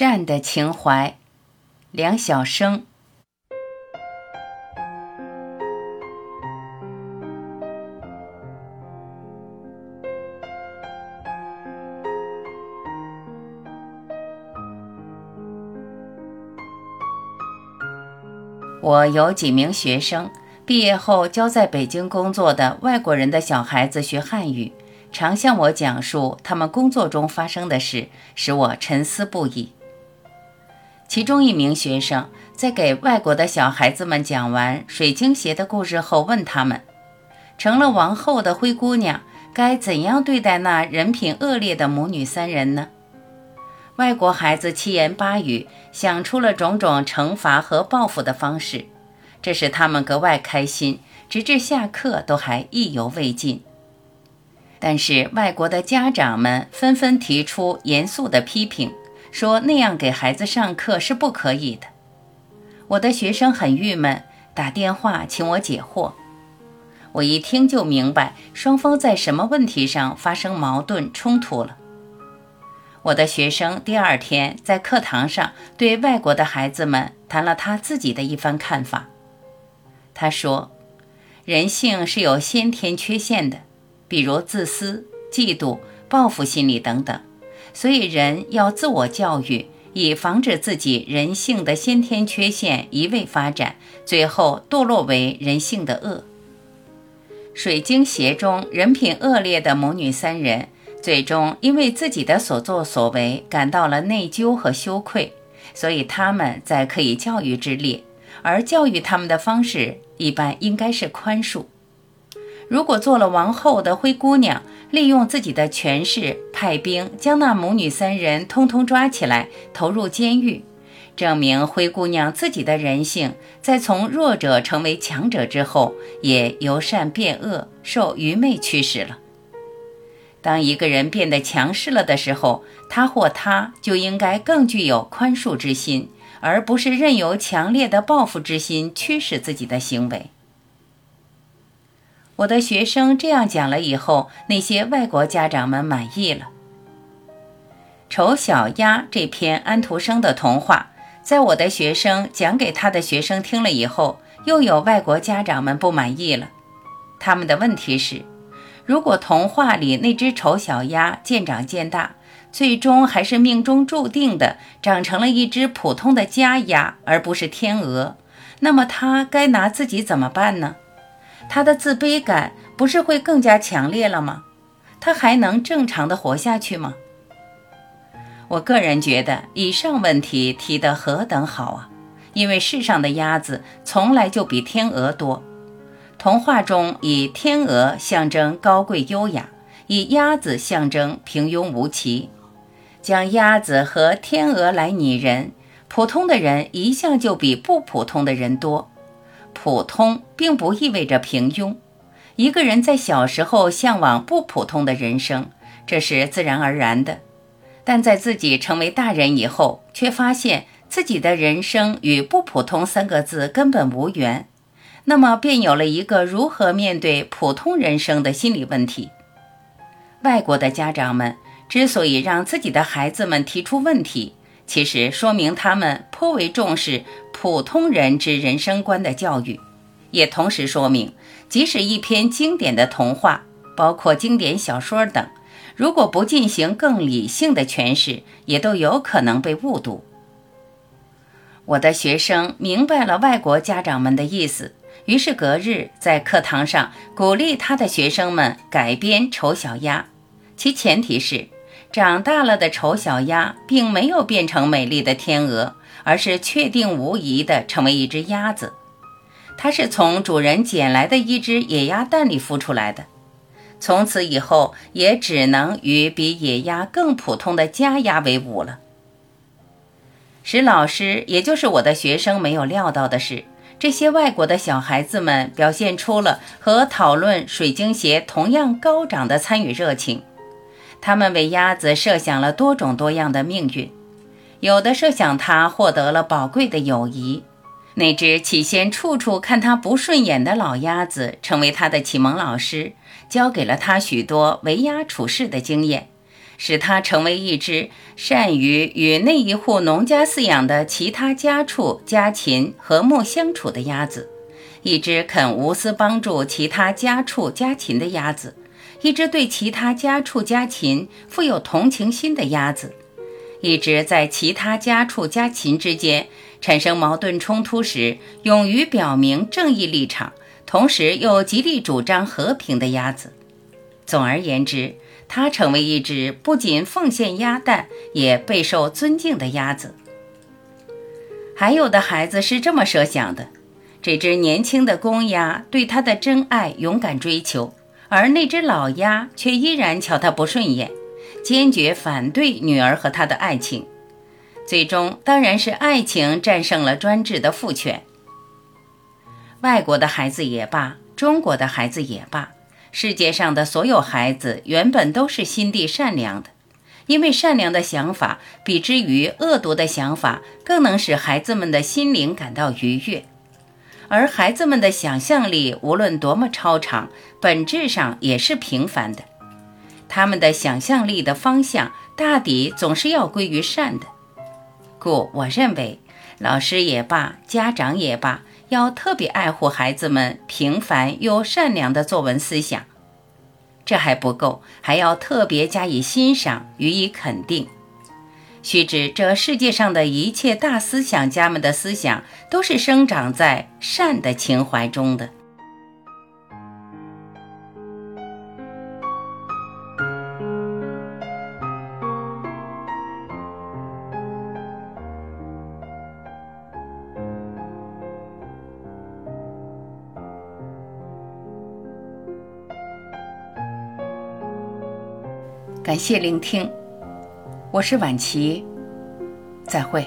善的情怀，梁晓声。我有几名学生，毕业后教在北京工作的外国人的小孩子学汉语。常向我讲述他们工作中发生的事，使我沉思不已。其中一名学生在给外国的小孩子们讲完水晶鞋的故事后，问他们：“成了王后的灰姑娘该怎样对待那人品恶劣的母女三人呢？”外国孩子七言八语想出了种种惩罚和报复的方式，这使他们格外开心，直至下课都还意犹未尽。但是外国的家长们纷纷提出严肃的批评，说那样给孩子上课是不可以的。我的学生很郁闷，打电话请我解惑。我一听就明白双方在什么问题上发生矛盾冲突了。我的学生第二天在课堂上对外国的孩子们谈了他自己的一番看法。他说：“人性是有先天缺陷的。”比如自私、嫉妒、报复心理等等，所以人要自我教育，以防止自己人性的先天缺陷一味发展，最后堕落为人性的恶。水晶鞋中人品恶劣的母女三人，最终因为自己的所作所为感到了内疚和羞愧，所以他们在可以教育之列，而教育他们的方式一般应该是宽恕。如果做了王后的灰姑娘，利用自己的权势派兵将那母女三人通通抓起来，投入监狱，证明灰姑娘自己的人性在从弱者成为强者之后，也由善变恶，受愚昧驱使了。当一个人变得强势了的时候，他或她就应该更具有宽恕之心，而不是任由强烈的报复之心驱使自己的行为。我的学生这样讲了以后，那些外国家长们满意了。丑小鸭这篇安徒生的童话，在我的学生讲给他的学生听了以后，又有外国家长们不满意了。他们的问题是：如果童话里那只丑小鸭渐长渐大，最终还是命中注定的长成了一只普通的家鸭，而不是天鹅，那么它该拿自己怎么办呢？他的自卑感不是会更加强烈了吗？他还能正常的活下去吗？我个人觉得以上问题提得何等好啊！因为世上的鸭子从来就比天鹅多。童话中以天鹅象征高贵优雅，以鸭子象征平庸无奇。将鸭子和天鹅来拟人，普通的人一向就比不普通的人多。普通并不意味着平庸。一个人在小时候向往不普通的人生，这是自然而然的；但在自己成为大人以后，却发现自己的人生与“不普通”三个字根本无缘，那么便有了一个如何面对普通人生的心理问题。外国的家长们之所以让自己的孩子们提出问题，其实说明他们颇为重视普通人之人生观的教育，也同时说明，即使一篇经典的童话，包括经典小说等，如果不进行更理性的诠释，也都有可能被误读。我的学生明白了外国家长们的意思，于是隔日在课堂上鼓励他的学生们改编《丑小鸭》，其前提是。长大了的丑小鸭并没有变成美丽的天鹅，而是确定无疑地成为一只鸭子。它是从主人捡来的一只野鸭蛋里孵出来的，从此以后也只能与比野鸭更普通的家鸭为伍了。使老师，也就是我的学生没有料到的是，这些外国的小孩子们表现出了和讨论水晶鞋同样高涨的参与热情。他们为鸭子设想了多种多样的命运，有的设想他获得了宝贵的友谊，那只起先处处看他不顺眼的老鸭子成为他的启蒙老师，教给了他许多为鸭处事的经验，使他成为一只善于与那一户农家饲养的其他家畜家禽和睦相处的鸭子，一只肯无私帮助其他家畜家禽的鸭子，一只对其他家畜家禽富有同情心的鸭子，一只在其他家畜家禽之间产生矛盾冲突时勇于表明正义立场。同时又极力主张和平的鸭子。总而言之，它成为一只不仅奉献鸭蛋，也备受尊敬的鸭子。还有的孩子是这么设想的：这只年轻的公鸭对它的真爱勇敢追求，而那只老鸭却依然瞧它不顺眼，坚决反对女儿和他的爱情。最终，当然是爱情战胜了专制的父权。外国的孩子也罢，中国的孩子也罢，世界上的所有孩子原本都是心地善良的，因为善良的想法比之于恶毒的想法，更能使孩子们的心灵感到愉悦。而孩子们的想象力无论多么超常，本质上也是平凡的。他们的想象力的方向大抵总是要归于善的。故我认为，老师也罢，家长也罢。要特别爱护孩子们平凡又善良的作文思想，这还不够，还要特别加以欣赏，予以肯定。须知，这世界上的一切大思想家们的思想，都是生长在善的情怀中的。感谢聆听，我是晚琪，再会。